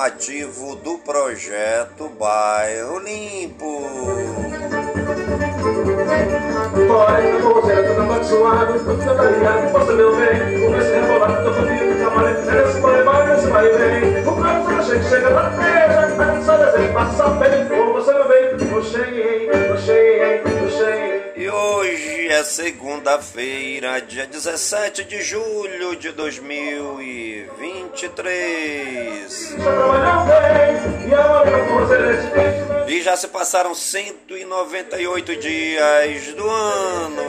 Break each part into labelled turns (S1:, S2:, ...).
S1: informativo do projeto Bairro Limpo.
S2: Bora,
S1: segunda-feira, dia 17 de julho de 2023. E já se passaram 198 dias do ano.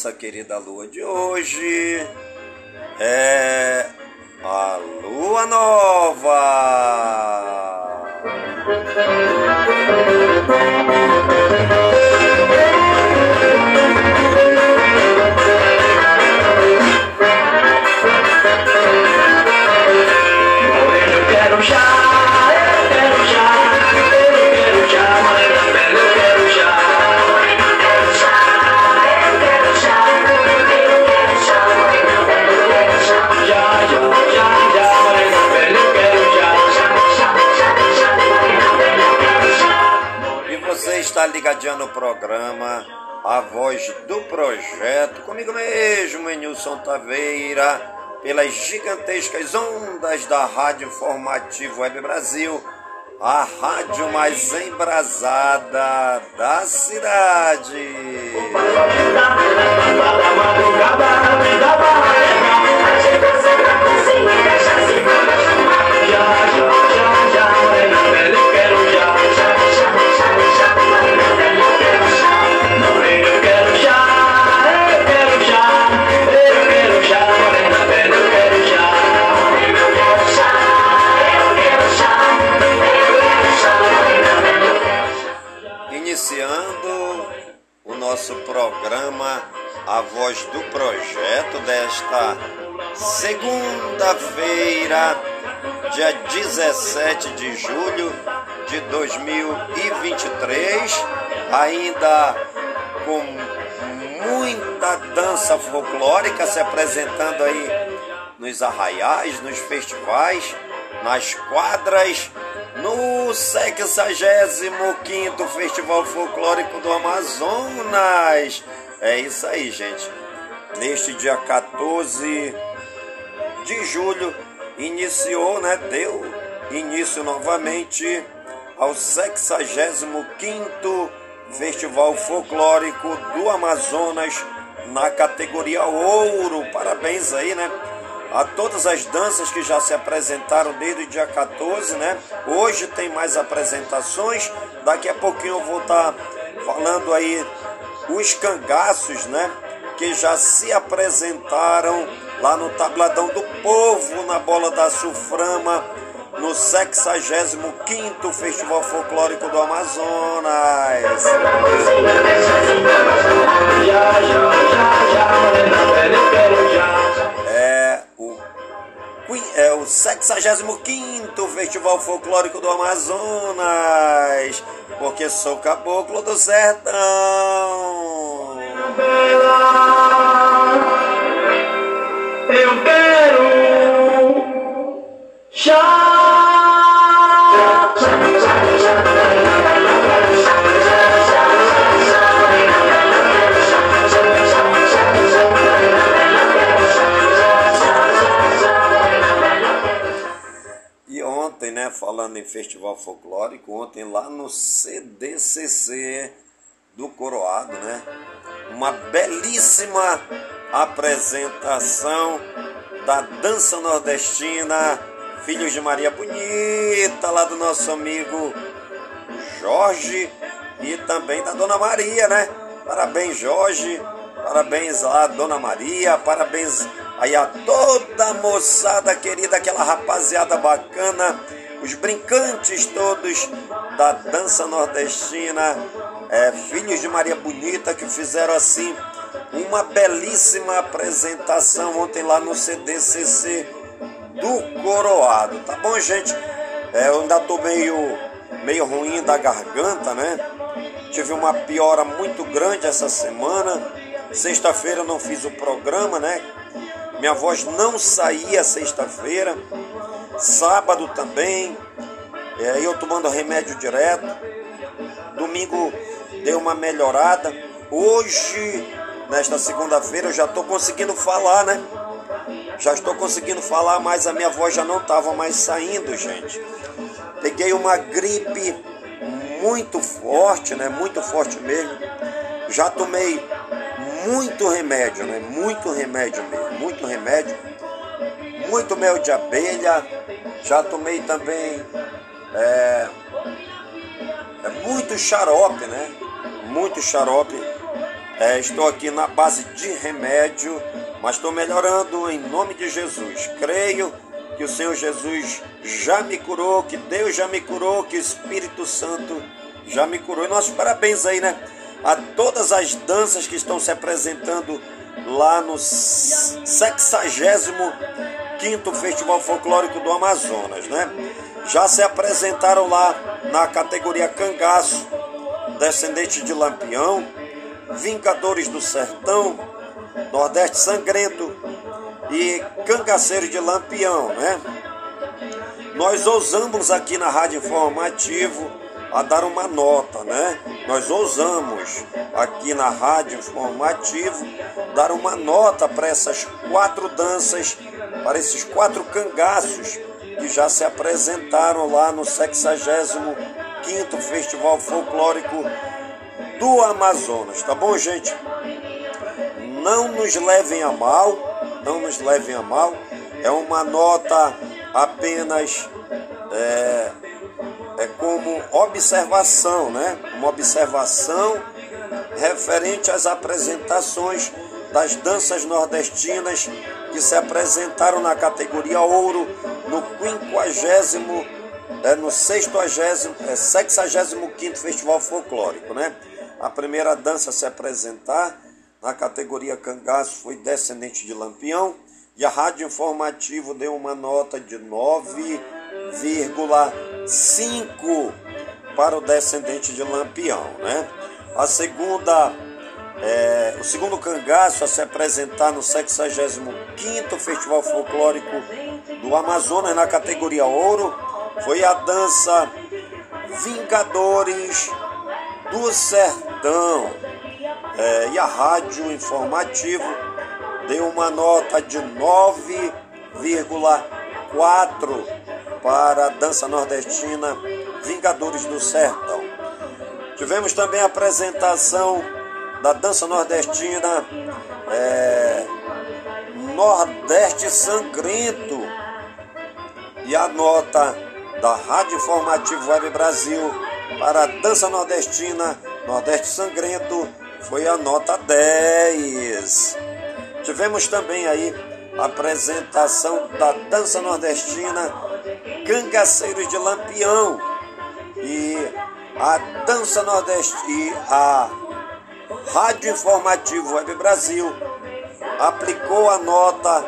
S1: Nossa querida lua de hoje é a lua nova.
S2: Eu quero já,
S1: no programa A Voz do Projeto, comigo mesmo, Enilson Taveira, pelas gigantescas ondas da Rádio Informativo Web Brasil, a rádio mais embrasada da cidade.
S2: Da
S1: nosso programa A Voz do Projeto desta segunda-feira, dia 17 de julho de 2023, ainda com muita dança folclórica se apresentando aí nos arraiais, nos festivais, nas quadras, no 65º Festival Folclórico do Amazonas. É isso aí, gente. Neste dia 14 de julho iniciou, né, deu início novamente ao 65º Festival Folclórico do Amazonas na categoria ouro. Parabéns aí, né? A todas as danças que já se apresentaram desde o dia 14, né? Hoje tem mais apresentações. Daqui a pouquinho eu vou estar falando aí os cangaços, né? Que já se apresentaram lá no Tabladão do Povo, na Bola da Suframa, no 65º Festival Folclórico do Amazonas. É Queen- é o 65 Festival Folclórico do Amazonas, porque sou caboclo do sertão.
S2: Eu quero chá.
S1: Em festival folclórico, ontem lá no CDCC do Coroado, né? Uma belíssima apresentação da dança nordestina, Filhos de Maria Bonita, lá do nosso amigo Jorge e também da Dona Maria, né? Parabéns, Jorge. Parabéns lá, Dona Maria. Parabéns aí a toda a moçada querida, aquela rapaziada bacana, os brincantes todos da dança nordestina, é, filhos de Maria Bonita, que fizeram assim uma belíssima apresentação ontem lá no CDCC do Coroado. Tá bom, gente? É, eu ainda tô meio, meio ruim da garganta, né? Tive uma piora muito grande essa semana. Sexta-feira eu não fiz o programa, né? Minha voz não saía sexta-feira. Sábado também. É, eu tomando remédio direto. Domingo deu uma melhorada. Hoje, nesta segunda-feira, eu já estou conseguindo falar, né? Já estou conseguindo falar, mas a minha voz já não estava mais saindo, gente. Peguei uma gripe muito forte, né? Muito forte mesmo. Já tomei muito remédio, né? Muito remédio mesmo, muito remédio. Muito mel de abelha. Já tomei também é, é muito xarope, né? Muito xarope. É, estou aqui na base de remédio, mas estou melhorando em nome de Jesus. Creio que o Senhor Jesus já me curou, que Deus já me curou, que o Espírito Santo já me curou. E nossos parabéns aí, né? A todas as danças que estão se apresentando lá no 65 Festival Folclórico do Amazonas, né? Já se apresentaram lá na categoria Cangaço, Descendente de Lampião, Vingadores do Sertão, Nordeste Sangrento, e cangaceiro de Lampião, né? Nós ousamos aqui na Rádio Informativo a dar uma nota, né? Nós ousamos aqui na Rádio Informativo dar uma nota para essas quatro danças, para esses quatro cangaços que já se apresentaram lá no 65º Festival Folclórico do Amazonas, tá bom, gente? Não nos levem a mal, não nos levem a mal, é uma nota apenas é, é como observação, né? Uma observação referente às apresentações das danças nordestinas que se apresentaram na categoria ouro no 50 é, no 60, é, 65 Festival Folclórico, né? A primeira dança a se apresentar na categoria cangaço foi descendente de Lampião e a Rádio Informativo deu uma nota de 9,5 para o descendente de Lampião, né? A segunda, é, o segundo cangaço a se apresentar no 65º Festival Folclórico do Amazonas na categoria Ouro foi a dança Vingadores do Sertão, é, e a Rádio Informativo deu uma nota de 9,4 para a dança nordestina Vingadores do Sertão. Tivemos também a apresentação da dança nordestina é, Nordeste Sangrento e a nota da Rádio Informativo Web Brasil para a dança nordestina Nordeste Sangrento foi a nota 10. Tivemos também aí a apresentação da dança nordestina Cangaceiros de Lampião e a dança nordestina a Rádio Informativo Web Brasil aplicou a nota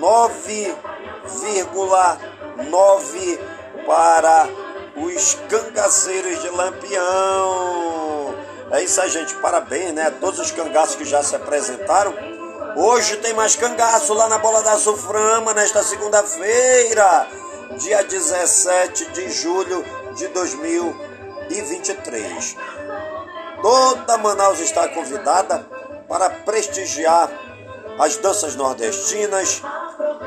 S1: 9,9 para os cangaceiros de Lampião. É isso aí, gente. Parabéns, né? Todos os cangaços que já se apresentaram. Hoje tem mais cangaço lá na Bola da Suframa, nesta segunda-feira, dia 17 de julho de 2023. Toda Manaus está convidada para prestigiar as danças nordestinas,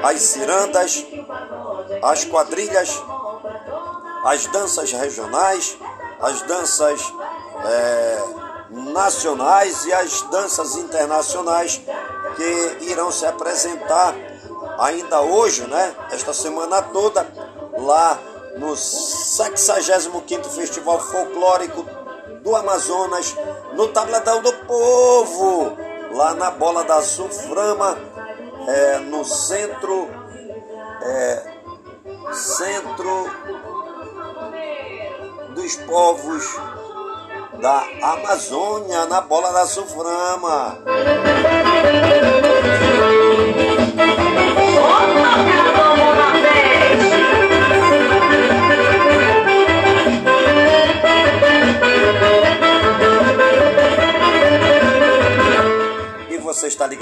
S1: as cirandas, as quadrilhas as danças regionais, as danças é, nacionais e as danças internacionais que irão se apresentar ainda hoje, né? Esta semana toda, lá no 65º Festival Folclórico do Amazonas, no Tabletão do Povo, lá na Bola da Suframa, é, no centro, é, centro dos povos da Amazônia, na Bola da Suframa. você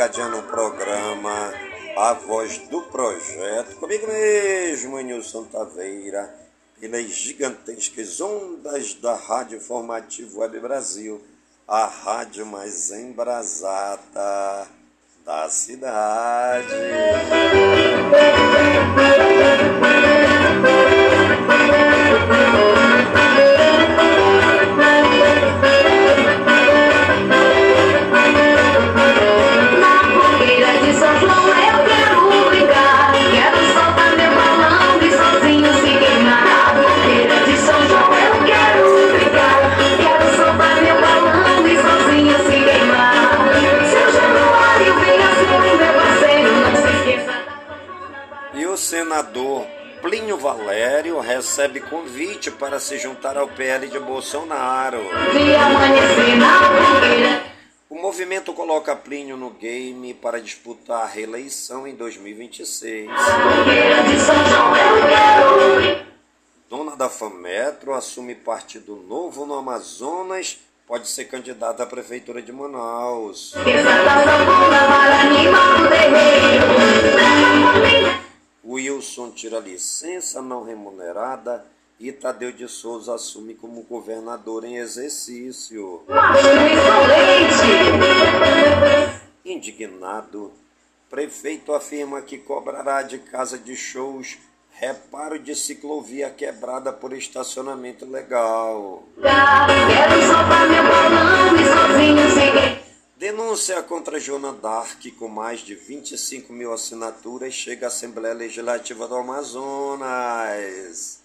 S1: está ligadinho no programa A Voz do Projeto, comigo mesmo, Nilson Taveira, pelas gigantescas ondas da Rádio Formativo Web Brasil, a rádio mais embrasada da cidade. senador Valério recebe convite para se juntar ao PL de Bolsonaro. O movimento coloca Plínio no game para disputar a reeleição em 2026. Dona da FAMetro assume partido novo no Amazonas, pode ser candidata à prefeitura de Manaus. Wilson tira licença não remunerada e Tadeu de Souza assume como governador em exercício. Indignado, prefeito afirma que cobrará de casa de shows reparo de ciclovia quebrada por estacionamento legal. Quero soltar meu balão e sozinho Denúncia contra Joana Dark, com mais de 25 mil assinaturas, chega à Assembleia Legislativa do Amazonas.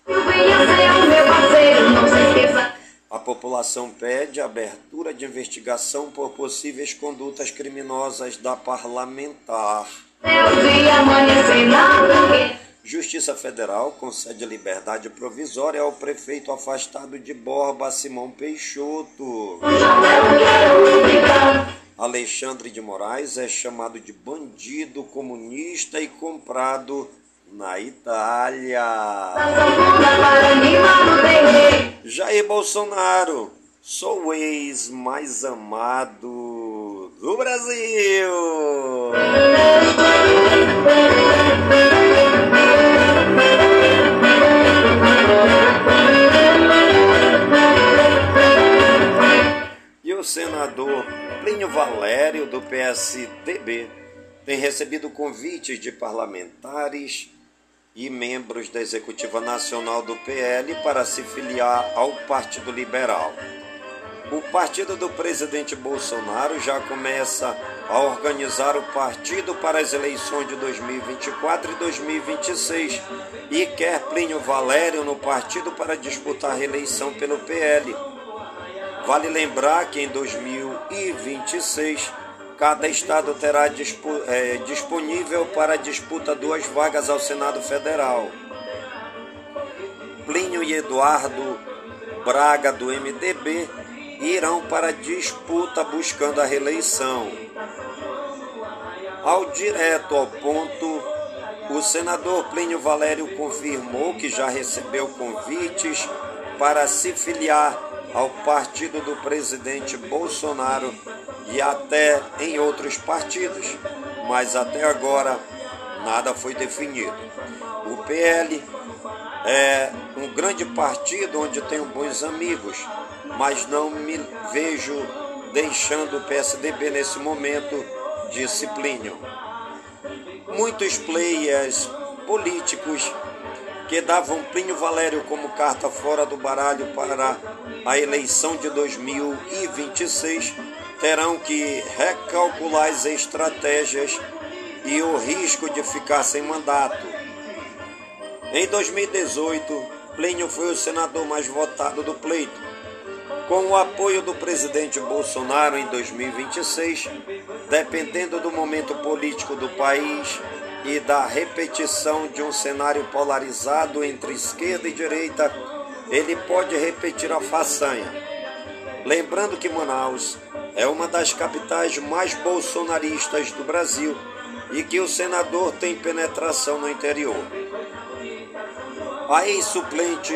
S1: A população pede abertura de investigação por possíveis condutas criminosas da parlamentar. Justiça Federal concede liberdade provisória ao prefeito afastado de Borba, Simão Peixoto. Alexandre de Moraes é chamado de bandido comunista e comprado na Itália. Jair Bolsonaro, sou o ex mais amado do Brasil. E o senador Plínio Valério, do PSDB, tem recebido convites de parlamentares e membros da Executiva Nacional do PL para se filiar ao Partido Liberal. O partido do presidente Bolsonaro já começa a organizar o partido para as eleições de 2024 e 2026 e quer Plínio Valério no partido para disputar a reeleição pelo PL. Vale lembrar que em 2026 cada estado terá é, disponível para disputa duas vagas ao Senado Federal. Plínio e Eduardo Braga do MDB irão para disputa buscando a reeleição. Ao direto ao ponto, o senador Plínio Valério confirmou que já recebeu convites para se filiar ao partido do presidente Bolsonaro e até em outros partidos, mas até agora nada foi definido. O PL é um grande partido onde tenho bons amigos, mas não me vejo deixando o PSDB nesse momento, disciplínio. Muitos players políticos que davam Plínio Valério como carta fora do baralho para a eleição de 2026 terão que recalcular as estratégias e o risco de ficar sem mandato. Em 2018, Plínio foi o senador mais votado do pleito. Com o apoio do presidente Bolsonaro em 2026, dependendo do momento político do país, e da repetição de um cenário polarizado entre esquerda e direita, ele pode repetir a façanha. Lembrando que Manaus é uma das capitais mais bolsonaristas do Brasil e que o senador tem penetração no interior. A ex-suplente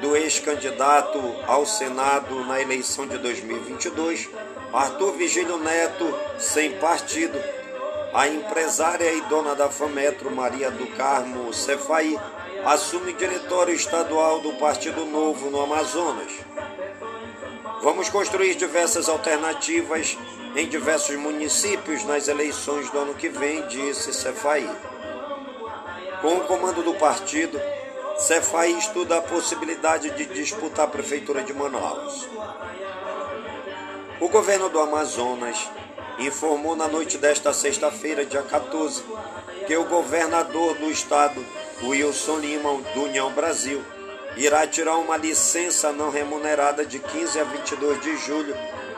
S1: do ex-candidato ao Senado na eleição de 2022, Arthur Vigílio Neto, sem partido, a empresária e dona da Fametro, Maria do Carmo Cefai, assume diretório estadual do Partido Novo no Amazonas. Vamos construir diversas alternativas em diversos municípios nas eleições do ano que vem, disse Cefai. Com o comando do partido, Cefai estuda a possibilidade de disputar a Prefeitura de Manaus. O governo do Amazonas informou na noite desta sexta-feira, dia 14, que o governador do estado, Wilson Lima, do União Brasil, irá tirar uma licença não remunerada de 15 a 22 de julho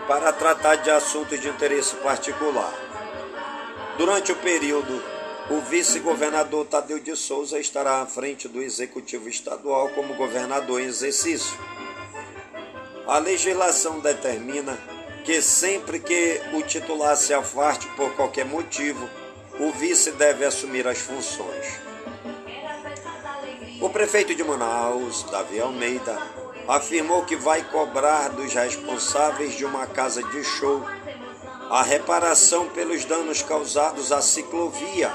S1: para tratar de assuntos de interesse particular. Durante o período, o vice-governador Tadeu de Souza estará à frente do executivo estadual como governador em exercício. A legislação determina que sempre que o titular se afaste por qualquer motivo, o vice deve assumir as funções. O prefeito de Manaus, Davi Almeida, afirmou que vai cobrar dos responsáveis de uma casa de show a reparação pelos danos causados à ciclovia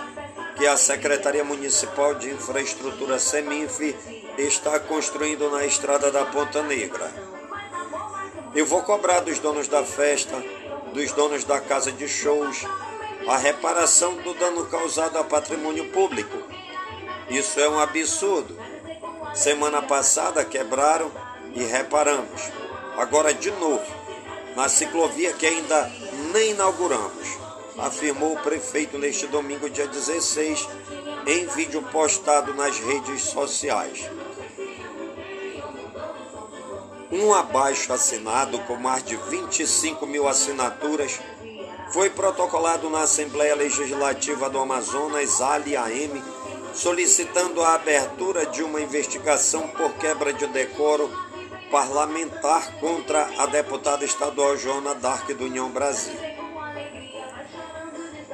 S1: que a Secretaria Municipal de Infraestrutura Seminf está construindo na estrada da Ponta Negra. Eu vou cobrar dos donos da festa, dos donos da casa de shows, a reparação do dano causado a patrimônio público. Isso é um absurdo. Semana passada quebraram e reparamos. Agora de novo, na ciclovia que ainda nem inauguramos, afirmou o prefeito neste domingo, dia 16, em vídeo postado nas redes sociais. Um abaixo assinado com mais de 25 mil assinaturas foi protocolado na Assembleia Legislativa do Amazonas, ALI-AM, solicitando a abertura de uma investigação por quebra de decoro parlamentar contra a deputada estadual Joana Dark do União Brasil.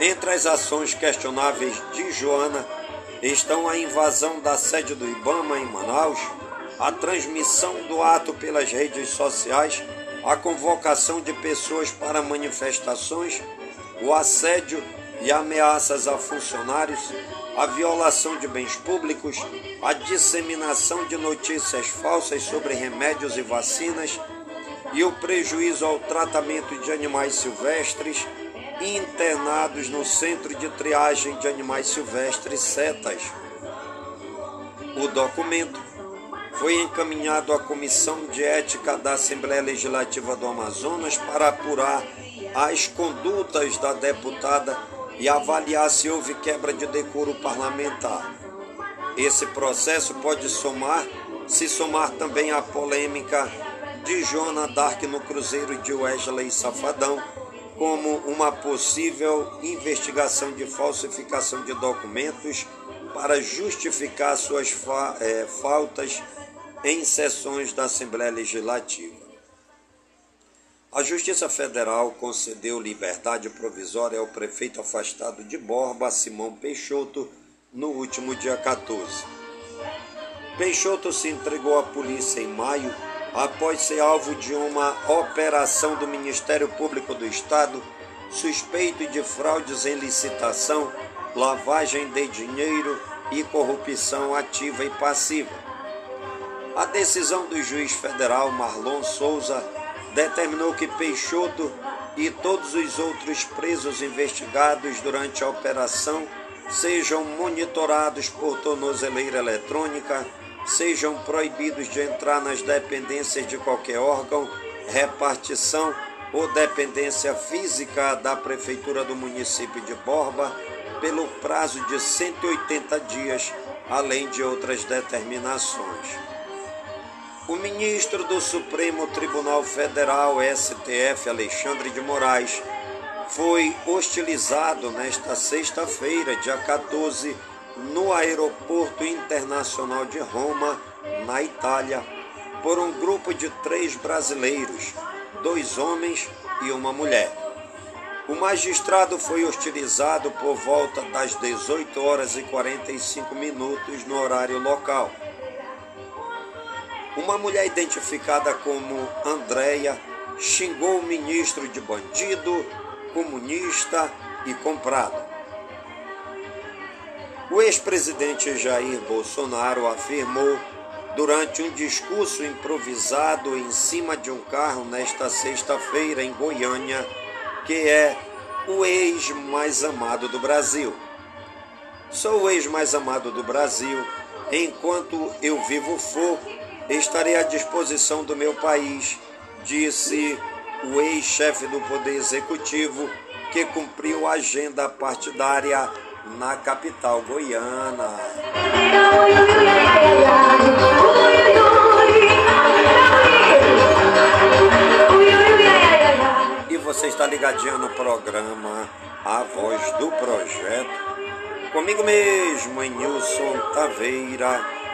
S1: Entre as ações questionáveis de Joana estão a invasão da sede do IBAMA em Manaus, a transmissão do ato pelas redes sociais, a convocação de pessoas para manifestações, o assédio e ameaças a funcionários, a violação de bens públicos, a disseminação de notícias falsas sobre remédios e vacinas e o prejuízo ao tratamento de animais silvestres internados no Centro de Triagem de Animais Silvestres CETAS. O documento foi encaminhado à Comissão de Ética da Assembleia Legislativa do Amazonas para apurar as condutas da deputada e avaliar se houve quebra de decoro parlamentar. Esse processo pode somar, se somar também à polêmica de Joana Dark no Cruzeiro de Wesley Safadão, como uma possível investigação de falsificação de documentos para justificar suas fa é, faltas em sessões da Assembleia Legislativa. A Justiça Federal concedeu liberdade provisória ao prefeito afastado de Borba, Simão Peixoto, no último dia 14. Peixoto se entregou à polícia em maio após ser alvo de uma operação do Ministério Público do Estado suspeito de fraudes em licitação, lavagem de dinheiro e corrupção ativa e passiva. A decisão do juiz federal Marlon Souza determinou que Peixoto e todos os outros presos investigados durante a operação sejam monitorados por tornozeleira eletrônica, sejam proibidos de entrar nas dependências de qualquer órgão, repartição ou dependência física da Prefeitura do município de Borba pelo prazo de 180 dias, além de outras determinações. O ministro do Supremo Tribunal Federal, STF, Alexandre de Moraes, foi hostilizado nesta sexta-feira, dia 14, no Aeroporto Internacional de Roma, na Itália, por um grupo de três brasileiros, dois homens e uma mulher. O magistrado foi hostilizado por volta das 18 horas e 45 minutos no horário local. Uma mulher identificada como Andréia xingou o ministro de bandido, comunista e comprado. O ex-presidente Jair Bolsonaro afirmou durante um discurso improvisado em cima de um carro nesta sexta-feira em Goiânia que é o ex mais amado do Brasil. Sou o ex mais amado do Brasil. Enquanto eu vivo for, estarei à disposição do meu país, disse o ex-chefe do Poder Executivo que cumpriu a agenda partidária na capital goiana. E você está ligadinho no programa A Voz do Projeto. Comigo mesmo, em Nilson Taveira,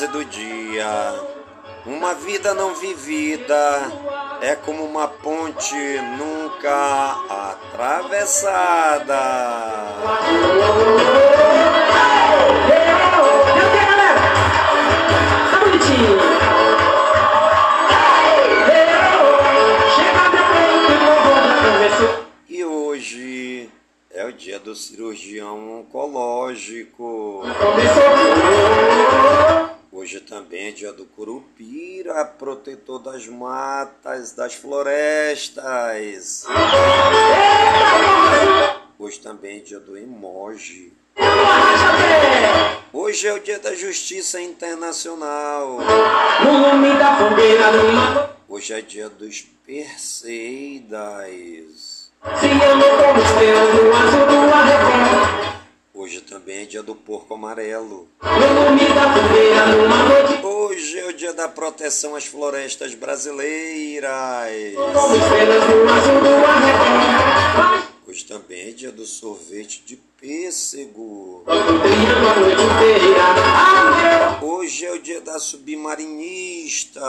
S1: frase do dia: Uma vida não vivida é como uma ponte nunca atravessada. E hoje é o dia do cirurgião oncológico. Hoje também é dia do curupira, protetor das matas, das florestas. Hoje também é dia do emoji. Hoje é o dia da justiça internacional. Hoje é dia dos perseidas.
S2: Se amam como estrelas no azul do arrebol.
S1: Também é dia do porco amarelo. Hoje é o dia da proteção às florestas brasileiras. Hoje também é dia do sorvete de pêssego.
S2: Brilhando a noite inteira. Amor,
S1: Hoje é o dia da submarinista.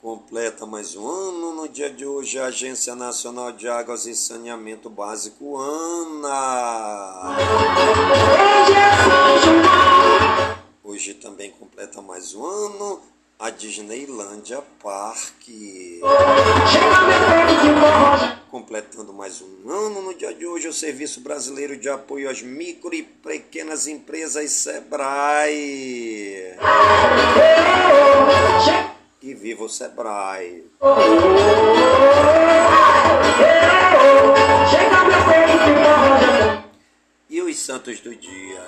S1: Completa mais um ano no dia de hoje a Agência Nacional de Águas e Saneamento Básico ANA.
S2: hoje
S1: também completa mais um ano a Disneylândia Parque. Completando mais um ano no dia de hoje, o Serviço Brasileiro de Apoio às Micro e Pequenas Empresas SEBRAE. E viva o SEBRAE!
S2: Já
S1: E os santos do dia?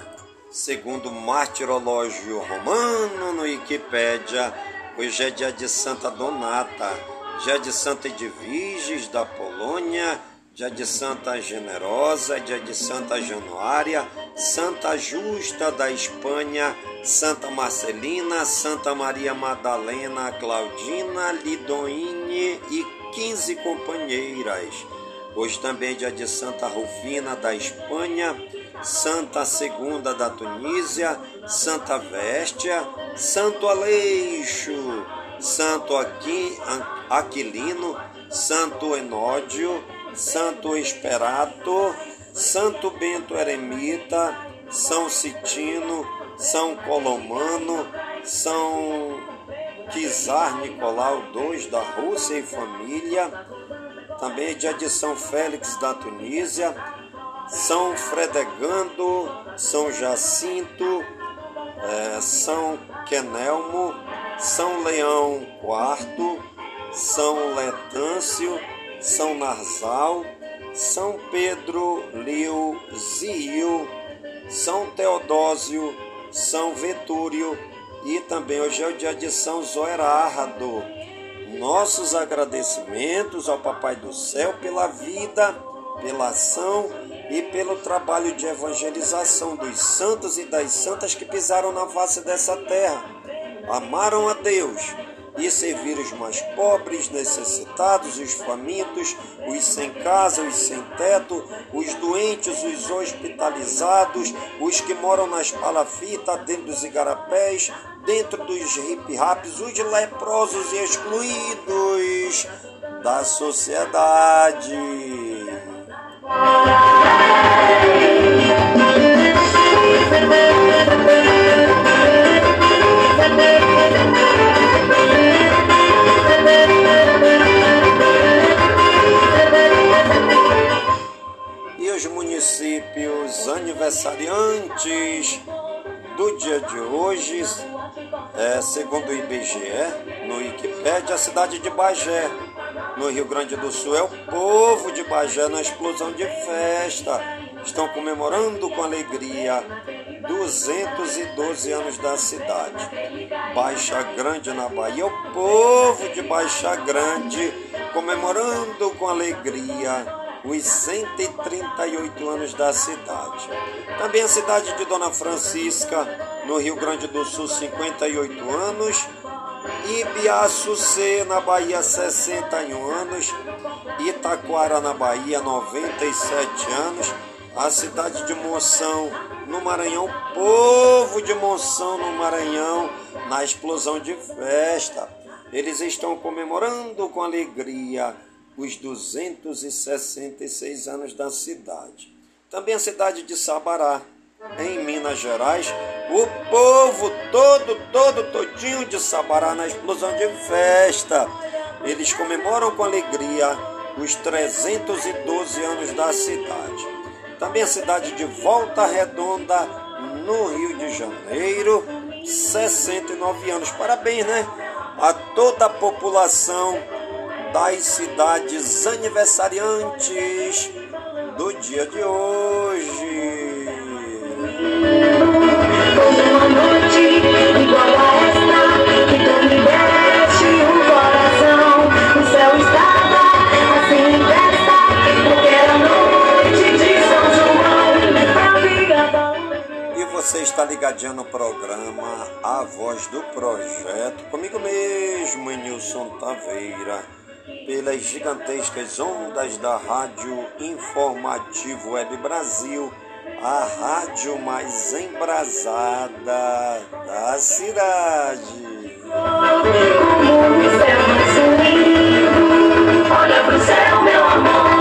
S1: Segundo o martirológio romano no Wikipédia, hoje é dia de Santa Donata, dia de Santa Edviges da Polônia, dia de Santa Generosa, dia de Santa Januária, Santa Justa da Espanha, Santa Marcelina, Santa Maria Madalena, Claudina, Lidoine e 15 companheiras. Hoje também é dia de Santa Rufina da Espanha, Santa Segunda da Tunísia, Santa Véstia, Santo Aleixo, Santo Aquilino, Santo Enódio, Santo Esperato, Santo Bento Eremita, São Citino, São Colomano, São Kizar Nicolau II da Rússia e família, também é dia de São Félix da Tunísia, São Fredegando, São Jacinto, é, São Quenelmo, São Leão IV, São Letâncio, São Narzal, São Pedro Liu Zio, São Teodósio, São Vetúrio e também hoje é o dia de São Zoerardo. Nossos agradecimentos ao Papai do Céu pela vida, pela ação e pelo trabalho de evangelização dos santos e das santas que pisaram na face dessa terra, amaram a Deus e servir os mais pobres, necessitados, os famintos, os sem casa, os sem teto, os doentes, os hospitalizados, os que moram nas palafitas, dentro dos igarapés, dentro dos hip-raps, os leprosos e excluídos da sociedade. Aniversariantes do dia de hoje, é, segundo o IBGE, no Wikipédia, a cidade de Bagé, no Rio Grande do Sul, é o povo de Bagé na explosão de festa. Estão comemorando com alegria 212 anos da cidade. Baixa Grande na Bahia, o povo de Baixa Grande comemorando com alegria os 138 anos da cidade. Também a cidade de Dona Francisca, no Rio Grande do Sul, 58 anos. Ibiaçucê, na Bahia, 61 anos. Itaquara, na Bahia, 97 anos. A cidade de Moção, no Maranhão, povo de Moção, no Maranhão, na explosão de festa. Eles estão comemorando com alegria os 266 anos da cidade. Também a cidade de Sabará, em Minas Gerais, o povo todo, todo, todinho de Sabará na explosão de festa. Eles comemoram com alegria os 312 anos da cidade. Também a cidade de Volta Redonda, no Rio de Janeiro, 69 anos. Parabéns, né? A toda a população das cidades aniversariantes do dia de hoje. E você está ligadinho no programa A Voz do Projeto, comigo mesmo, Nilson Taveira, pelas gigantescas ondas da Rádio Informativo Web Brasil, a rádio mais embrasada da cidade.
S3: Olha pro céu, meu amor.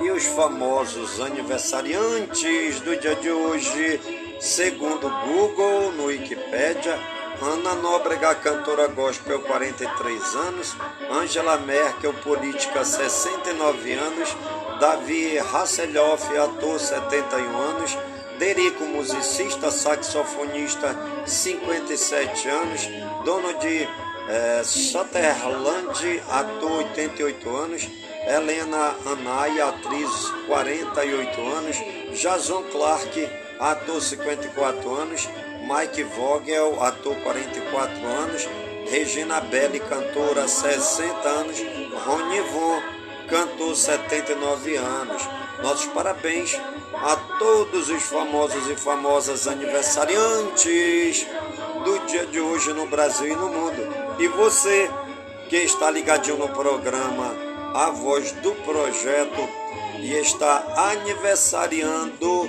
S1: E famosos aniversariantes do dia de hoje, segundo Google, no Wikipédia, Ana Nóbrega, cantora gospel, 43 anos, Angela Merkel, política, 69 anos, Davi Hasselhoff, ator, 71 anos, Derico, musicista, saxofonista, 57 anos, dono de eh, Sutherland, ator, 88 anos, Helena Anaya, atriz, 48 anos, Jason Clark, ator 54 anos, Mike Vogel, ator 44 anos, Regina Belli, cantora 60 anos, Rony Von, cantor 79 anos. Nossos parabéns a todos os famosos e famosas aniversariantes do dia de hoje no Brasil e no mundo. E você que está ligadinho no programa A Voz do Projeto e está aniversariando,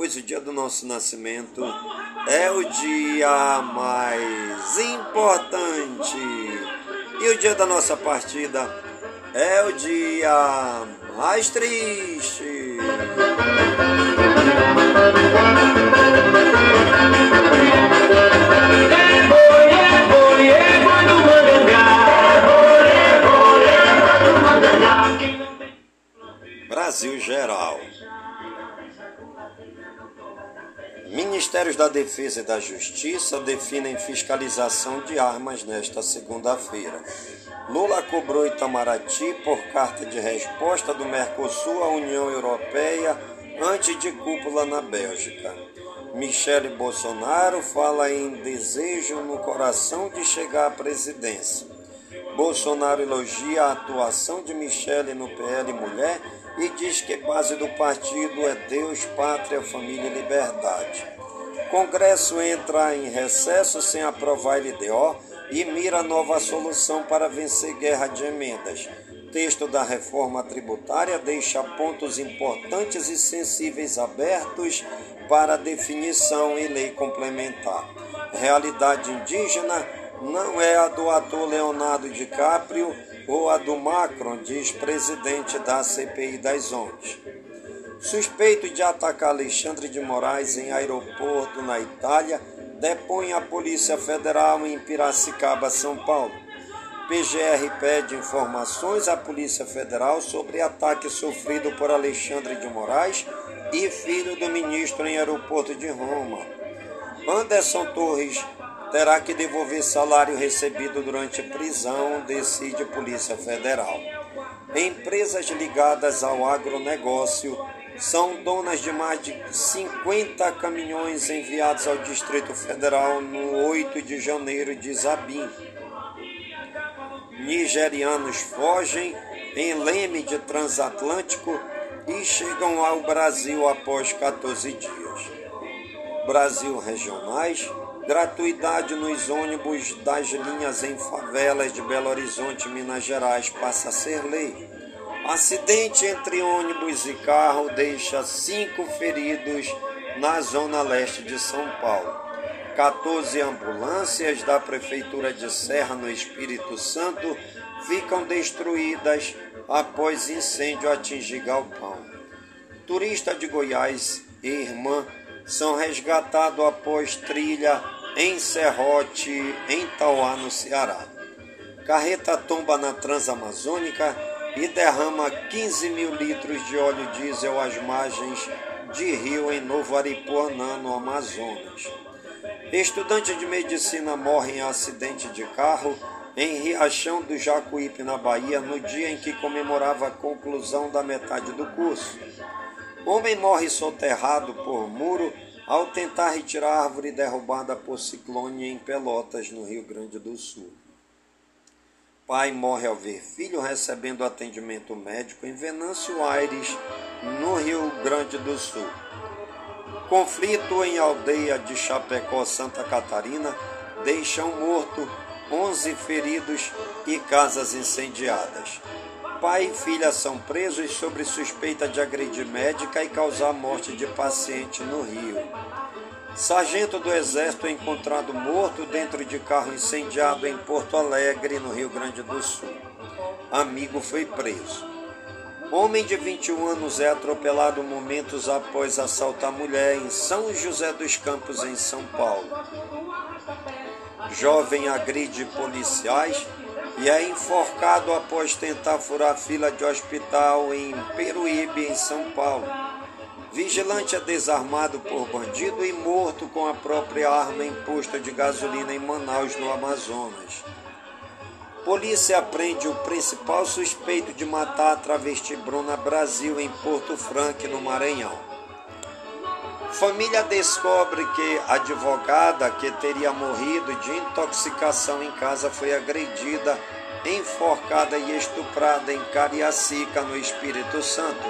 S1: pois o dia do nosso nascimento é o dia mais importante e o dia da nossa partida é o dia mais triste. Brasil Geral. Ministérios da Defesa e da Justiça definem fiscalização de armas nesta segunda-feira. Lula cobrou Itamaraty por carta de resposta do Mercosul à União Europeia antes de cúpula na Bélgica. Michele Bolsonaro fala em desejo no coração de chegar à presidência. Bolsonaro elogia a atuação de Michele no PL Mulher e diz que base do partido é Deus, Pátria, Família e Liberdade. Congresso entra em recesso sem aprovar LDO e mira nova solução para vencer guerra de emendas. Texto da reforma tributária deixa pontos importantes e sensíveis abertos para definição em lei complementar. Realidade indígena não é a do ator Leonardo DiCaprio ou a do Macron, diz presidente da CPI das ONGs. Suspeito de atacar Alexandre de Moraes em aeroporto na Itália, depõe a Polícia Federal em Piracicaba, São Paulo. PGR pede informações à Polícia Federal sobre ataque sofrido por Alexandre de Moraes e filho do ministro em aeroporto de Roma. Anderson Torres terá que devolver salário recebido durante prisão, decide Polícia Federal. Empresas ligadas ao agronegócio são donas de mais de 50 caminhões enviados ao Distrito Federal no 8 de janeiro de Zabim. Nigerianos fogem em leme de transatlântico e chegam ao Brasil após 14 dias. Brasil regionais Gratuidade nos ônibus das linhas em favelas de Belo Horizonte, Minas Gerais, passa a ser lei. Acidente entre ônibus e carro deixa cinco feridos na zona leste de São Paulo. 14 ambulâncias da Prefeitura de Serra, no Espírito Santo, ficam destruídas após incêndio atingir galpão. Turista de Goiás e irmã são resgatados após trilha em Serrote, em Tauá, no Ceará. Carreta tomba na Transamazônica e derrama 15 mil litros de óleo diesel às margens de rio em Novo Aripuanã, no Amazonas. Estudante de medicina morre em acidente de carro em Riachão do Jacuípe, na Bahia, no dia em que comemorava a conclusão da metade do curso. Homem morre soterrado por muro ao tentar retirar árvore derrubada por ciclone em Pelotas, no Rio Grande do Sul. Pai morre ao ver filho recebendo atendimento médico em Venâncio Aires, no Rio Grande do Sul. Conflito em aldeia de Chapecó, Santa Catarina, deixa um morto, 11 feridos e casas incendiadas. Pai e filha são presos sobre suspeita de agredir médica e causar morte de paciente no Rio. Sargento do Exército encontrado morto dentro de carro incendiado em Porto Alegre, no Rio Grande do Sul. Amigo foi preso. Homem de 21 anos é atropelado momentos após assaltar mulher em São José dos Campos, em São Paulo. Jovem agride policiais e é enforcado após tentar furar fila de hospital em Peruíbe, em São Paulo. Vigilante é desarmado por bandido e morto com a própria arma em posto de gasolina em Manaus, no Amazonas. Polícia prende o principal suspeito de matar a travesti Bruna Brasil em Porto Franco, no Maranhão. Família descobre que a advogada que teria morrido de intoxicação em casa foi agredida, enforcada e estuprada em Cariacica, no Espírito Santo.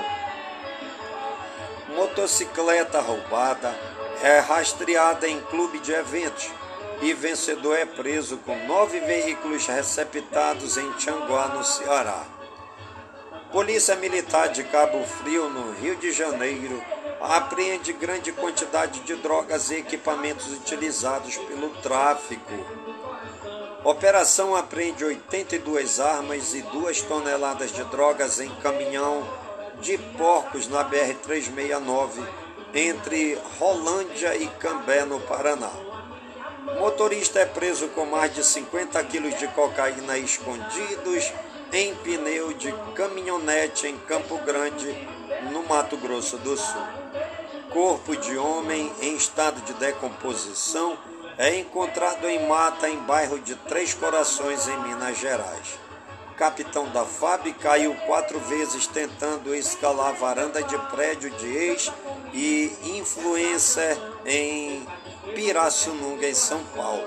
S1: Motocicleta roubada é rastreada em clube de eventos e vencedor é preso com nove veículos receptados em Tianguá, no Ceará. Polícia Militar de Cabo Frio, no Rio de Janeiro, apreende grande quantidade de drogas e equipamentos utilizados pelo tráfico. Operação apreende 82 armas e 2 toneladas de drogas em caminhão de porcos na BR-369, entre Rolândia e Cambé, no Paraná. Motorista é preso com mais de 50 quilos de cocaína escondidos em pneu de caminhonete em Campo Grande, no Mato Grosso do Sul. Corpo de homem em estado de decomposição é encontrado em mata em bairro de Três Corações, em Minas Gerais. Capitão da FAB caiu quatro vezes tentando escalar varanda de prédio de ex e influencer em Pirassununga, em São Paulo.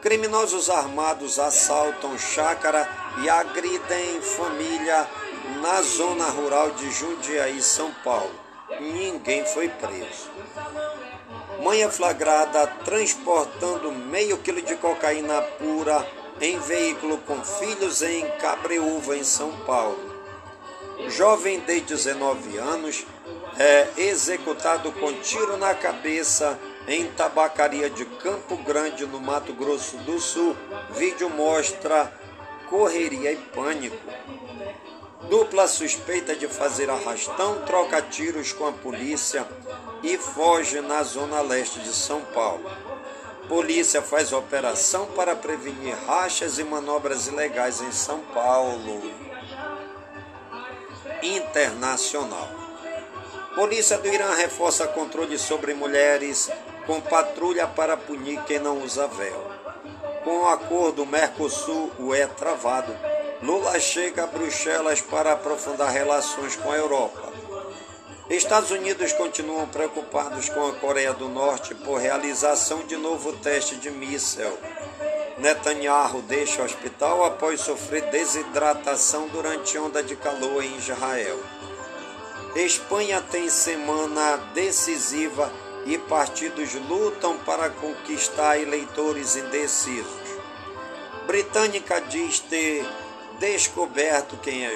S1: Criminosos armados assaltam chácara e agridem família na zona rural de Jundiaí, São Paulo. Ninguém foi preso. Mãe é flagrada transportando meio quilo de cocaína pura em veículo com filhos em Cabreúva, em São Paulo. Jovem de 19 anos é executado com tiro na cabeça em tabacaria de Campo Grande, no Mato Grosso do Sul. Vídeo mostra correria e pânico. Dupla suspeita de fazer arrastão troca tiros com a polícia e foge na zona leste de São Paulo. Polícia faz operação para prevenir rachas e manobras ilegais em São Paulo. Internacional. Polícia do Irã reforça controle sobre mulheres com patrulha para punir quem não usa véu. Com o acordo Mercosul-UE é travado, Lula chega a Bruxelas para aprofundar relações com a Europa. Estados Unidos continuam preocupados com a Coreia do Norte por realização de novo teste de míssel. Netanyahu deixa o hospital após sofrer desidratação durante onda de calor em Israel. Espanha tem semana decisiva e partidos lutam para conquistar eleitores indecisos. Britânica diz ter descoberto quem é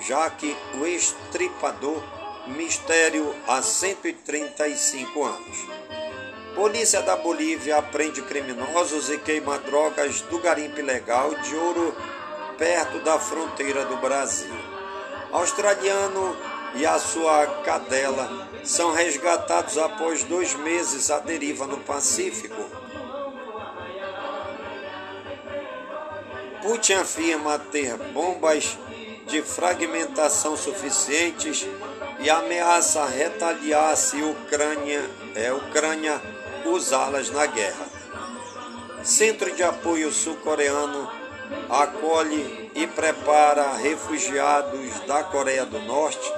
S1: Jack, o estripador, mistério há 135 anos. Polícia da Bolívia prende criminosos e queima drogas do garimpo ilegal de ouro perto da fronteira do Brasil. Australiano e a sua cadela são resgatados após dois meses à deriva no Pacífico. Putin afirma ter bombas de fragmentação suficientes e ameaça retaliar se Ucrânia, é, Ucrânia usá-las na guerra. Centro de Apoio Sul-Coreano acolhe e prepara refugiados da Coreia do Norte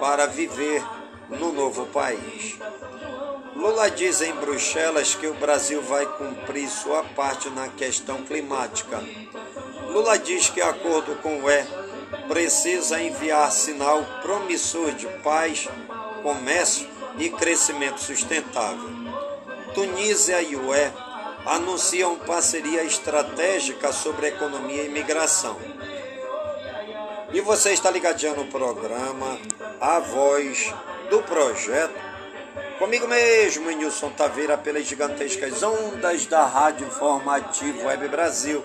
S1: para viver no novo país. Lula diz em Bruxelas que o Brasil vai cumprir sua parte na questão climática. Lula diz que, acordo com o E, precisa enviar sinal promissor de paz, comércio e crescimento sustentável. Tunísia e o E anunciam parceria estratégica sobre economia e imigração. E você está ligadinho no programa A Voz do Projeto. Comigo mesmo, Nilson Taveira, pelas gigantescas ondas da Rádio Informativo Web Brasil,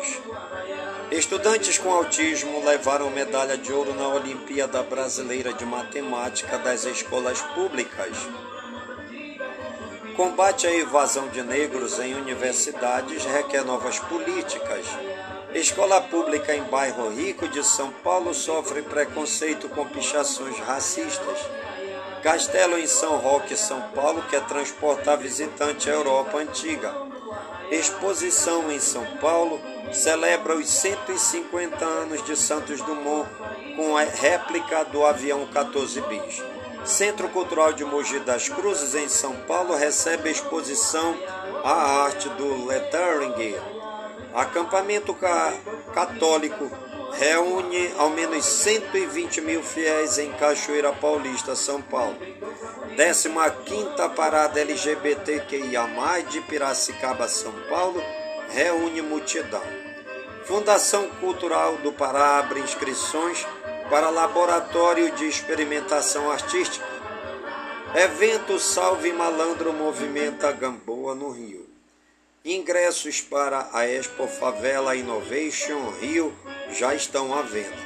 S1: Estudantes com autismo levaram medalha de ouro na Olimpíada Brasileira de Matemática das escolas públicas. Combate à evasão de negros em universidades requer novas políticas. Escola pública em bairro rico de São Paulo sofre preconceito com pichações racistas. Castelo em São Roque, São Paulo, quer transportar visitante à Europa antiga. Exposição em São Paulo celebra os 150 anos de Santos Dumont com a réplica do avião 14 bis. Centro Cultural de Mogi das Cruzes, em São Paulo, recebe a exposição A Arte do Lettering. Acampamento católico reúne ao menos 120 mil fiéis em Cachoeira Paulista, São Paulo. 15ª Parada LGBTQIA+, de Piracicaba, São Paulo, reúne multidão. Fundação Cultural do Pará abre inscrições para Laboratório de Experimentação Artística. Evento Salve Malandro movimenta Gamboa no Rio. Ingressos para a Expo Favela Innovation Rio já estão à venda.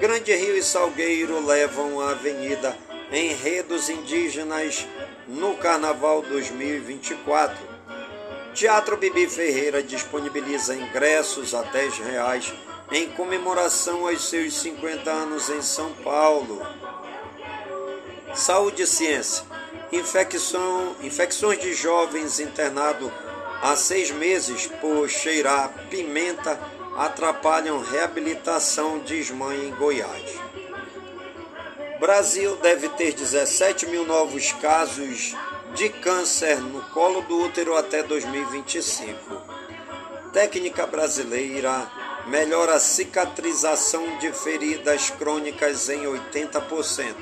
S1: Grande Rio e Salgueiro levam a avenida Enredos Indígenas no Carnaval 2024. Teatro Bibi Ferreira disponibiliza ingressos a 10 reais em comemoração aos seus 50 anos em São Paulo. Saúde e ciência. Infecção, infecções de jovens internado há seis meses por cheirar pimenta atrapalham reabilitação, diz mãe em Goiás. Brasil deve ter 17 mil novos casos de câncer no colo do útero até 2025. Técnica brasileira melhora a cicatrização de feridas crônicas em 80%.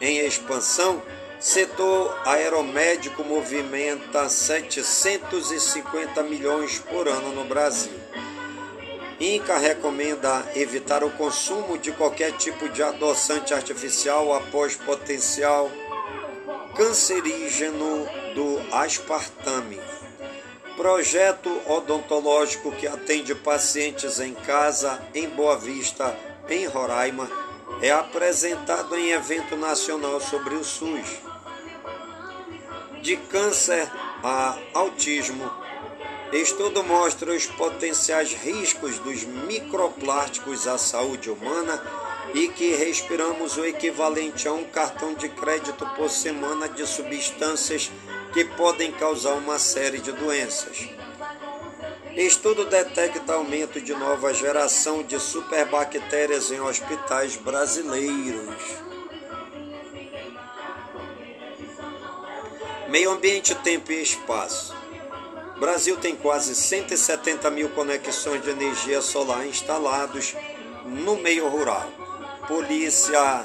S1: Em expansão, setor aeromédico movimenta 750 milhões por ano no Brasil. INCA recomenda evitar o consumo de qualquer tipo de adoçante artificial após potencial cancerígeno do aspartame. Projeto odontológico que atende pacientes em casa em Boa Vista, em Roraima, é apresentado em evento nacional sobre o SUS. De câncer a autismo, estudo mostra os potenciais riscos dos microplásticos à saúde humana e que respiramos o equivalente a um cartão de crédito por semana de substâncias que podem causar uma série de doenças. Estudo detecta aumento de nova geração de superbactérias em hospitais brasileiros. Meio ambiente, tempo e espaço. Brasil tem quase 170 mil conexões de energia solar instalados no meio rural. Polícia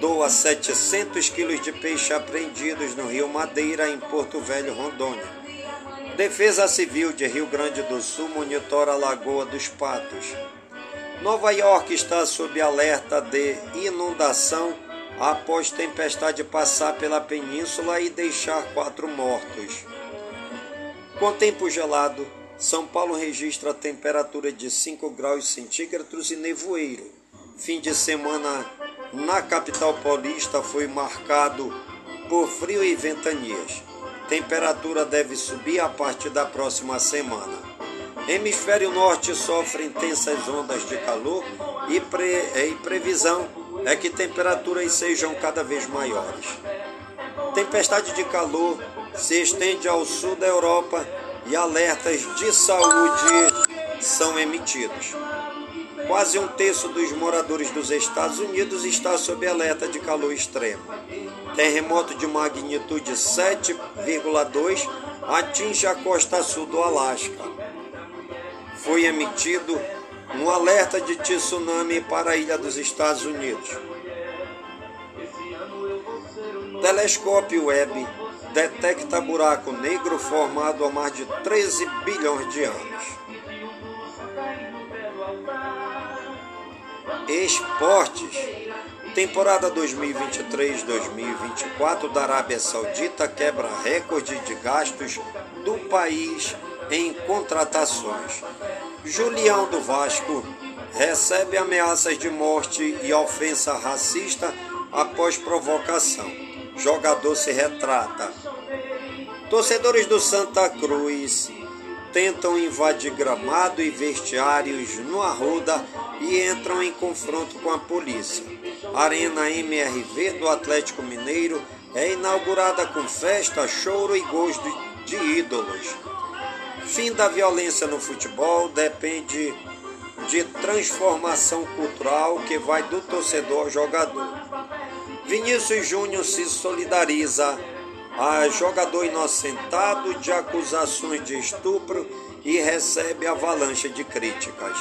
S1: doa 700 quilos de peixe apreendidos no Rio Madeira, em Porto Velho, Rondônia. Defesa Civil de Rio Grande do Sul monitora a Lagoa dos Patos. Nova York está sob alerta de inundação após tempestade passar pela península e deixar quatro mortos. Com tempo gelado, São Paulo registra temperatura de 5 graus centígrados e nevoeiro. Fim de semana na capital paulista foi marcado por frio e ventanias. Temperatura deve subir a partir da próxima semana. Hemisfério Norte sofre intensas ondas de calor e, pre, e previsão é que temperaturas sejam cada vez maiores. Tempestade de calor se estende ao sul da Europa e alertas de saúde são emitidos. Quase um terço dos moradores dos Estados Unidos está sob alerta de calor extremo. Terremoto de magnitude 7,2 atinge a costa sul do Alasca. Foi emitido um alerta de tsunami para a ilha dos Estados Unidos. Telescópio Webb detecta buraco negro formado há mais de 13 bilhões de anos. Esportes. Temporada 2023-2024 da Arábia Saudita quebra recorde de gastos do país em contratações. Julião do Vasco recebe ameaças de morte e ofensa racista após provocação. Jogador se retrata. Torcedores do Santa Cruz tentam invadir gramado e vestiários no Arruda e entram em confronto com a polícia. Arena MRV do Atlético Mineiro é inaugurada com festa, choro e gosto de ídolos. Fim da violência no futebol depende de transformação cultural que vai do torcedor ao jogador. Vinícius Júnior se solidariza a jogador inocentado de acusações de estupro e recebe avalanche de críticas.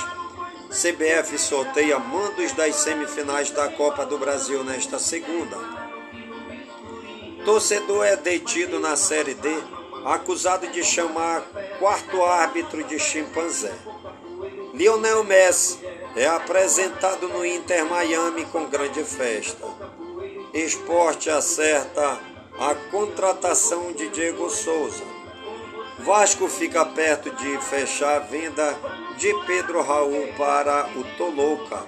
S1: CBF sorteia mandos das semifinais da Copa do Brasil nesta segunda. Torcedor é detido na Série D, acusado de chamar quarto árbitro de chimpanzé. Lionel Messi é apresentado no Inter Miami com grande festa. Esporte acerta a contratação de Diego Souza. Vasco fica perto de fechar a venda de Pedro Raul para o Toluca.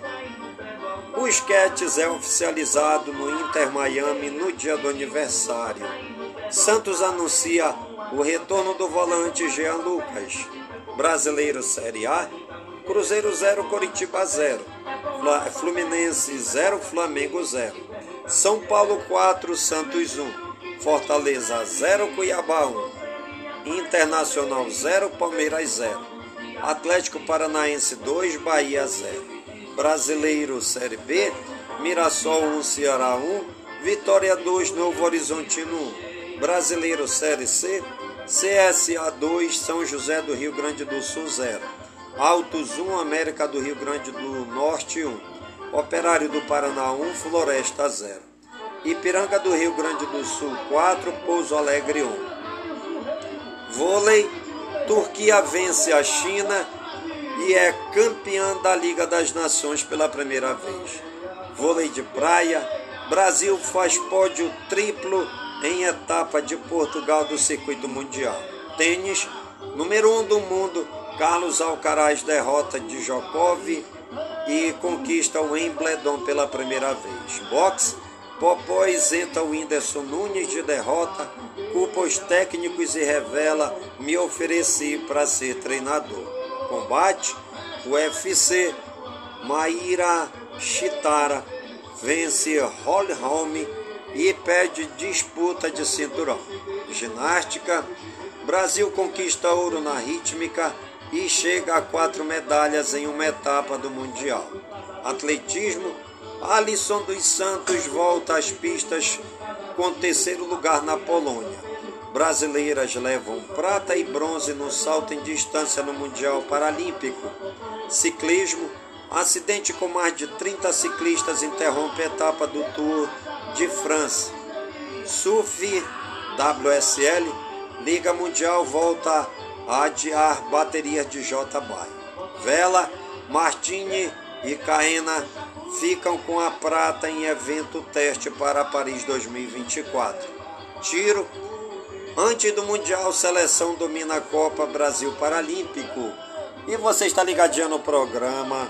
S1: O Sketches é oficializado no Inter Miami no dia do aniversário. Santos anuncia o retorno do volante Jean Lucas. Brasileiro Série A, Cruzeiro 0, Coritiba 0. Fluminense 0, Flamengo 0. São Paulo 4, Santos 1. Fortaleza 0, Cuiabá 1. Internacional 0, Palmeiras 0. Atlético Paranaense 2, Bahia 0. Brasileiro Série B, Mirassol 1, Ceará 1. Vitória 2, Novo Horizontino 1. Brasileiro Série C, CSA 2, São José do Rio Grande do Sul 0. Altos 1, América do Rio Grande do Norte 1. Operário do Paraná 1, Floresta 0. Ipiranga do Rio Grande do Sul 4, Pouso Alegre 1. Vôlei, Turquia vence a China e é campeã da Liga das Nações pela primeira vez. Vôlei de praia, Brasil faz pódio triplo em etapa de Portugal do circuito mundial. Tênis, número 1 um do mundo, Carlos Alcaraz derrota Djokovic e conquista o Wimbledon pela primeira vez. Boxe, Popó isenta o Whindersson Nunes de derrota, culpa os técnicos e revela: me ofereci para ser treinador. Combate: UFC, Maíra Chitara vence Holly Holm e pede disputa de cinturão. Ginástica: Brasil conquista ouro na rítmica e chega a quatro medalhas em uma etapa do Mundial. Atletismo: Alisson dos Santos volta às pistas com terceiro lugar na Polônia. Brasileiras levam prata e bronze no salto em distância no Mundial Paralímpico. Ciclismo: acidente com mais de 30 ciclistas interrompe a etapa do Tour de França. Surf WSL, Liga Mundial volta a adiar baterias de J-Bay. Vela, Martini e Caena ficam com a prata em evento teste para Paris 2024. Tiro, antes do Mundial, seleção domina a Copa Brasil Paralímpico. E você está ligadinho no programa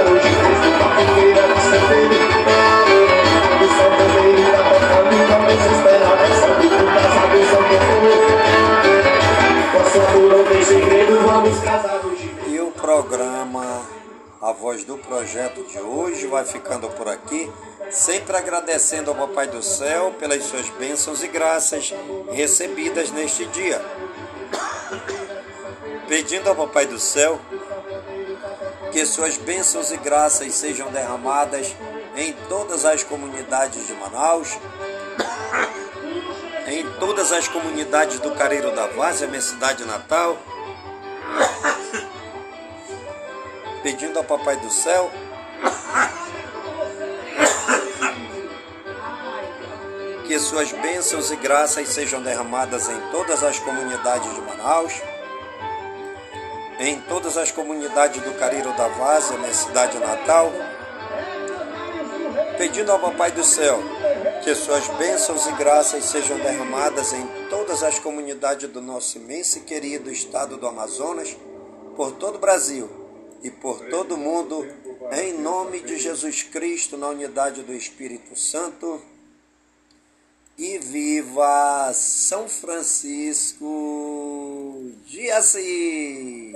S1: Voz do Projeto de hoje vai ficando por aqui, sempre agradecendo ao Papai do Céu pelas suas bênçãos e graças recebidas neste dia. Pedindo ao Papai do Céu que suas bênçãos e graças sejam derramadas em todas as comunidades de Manaus, em todas as comunidades do Careiro da Várzea, minha cidade natal, pedindo ao Papai do Céu. Que suas bênçãos e graças sejam derramadas em todas as comunidades de Manaus, em todas as comunidades do Cariro da Várzea, minha cidade natal, pedindo ao Papai do Céu que suas bênçãos e graças sejam derramadas em todas as comunidades do nosso imenso e querido estado do Amazonas, por todo o Brasil e por todo mundo, em nome de Jesus Cristo, na unidade do Espírito Santo. E viva São Francisco de Assis!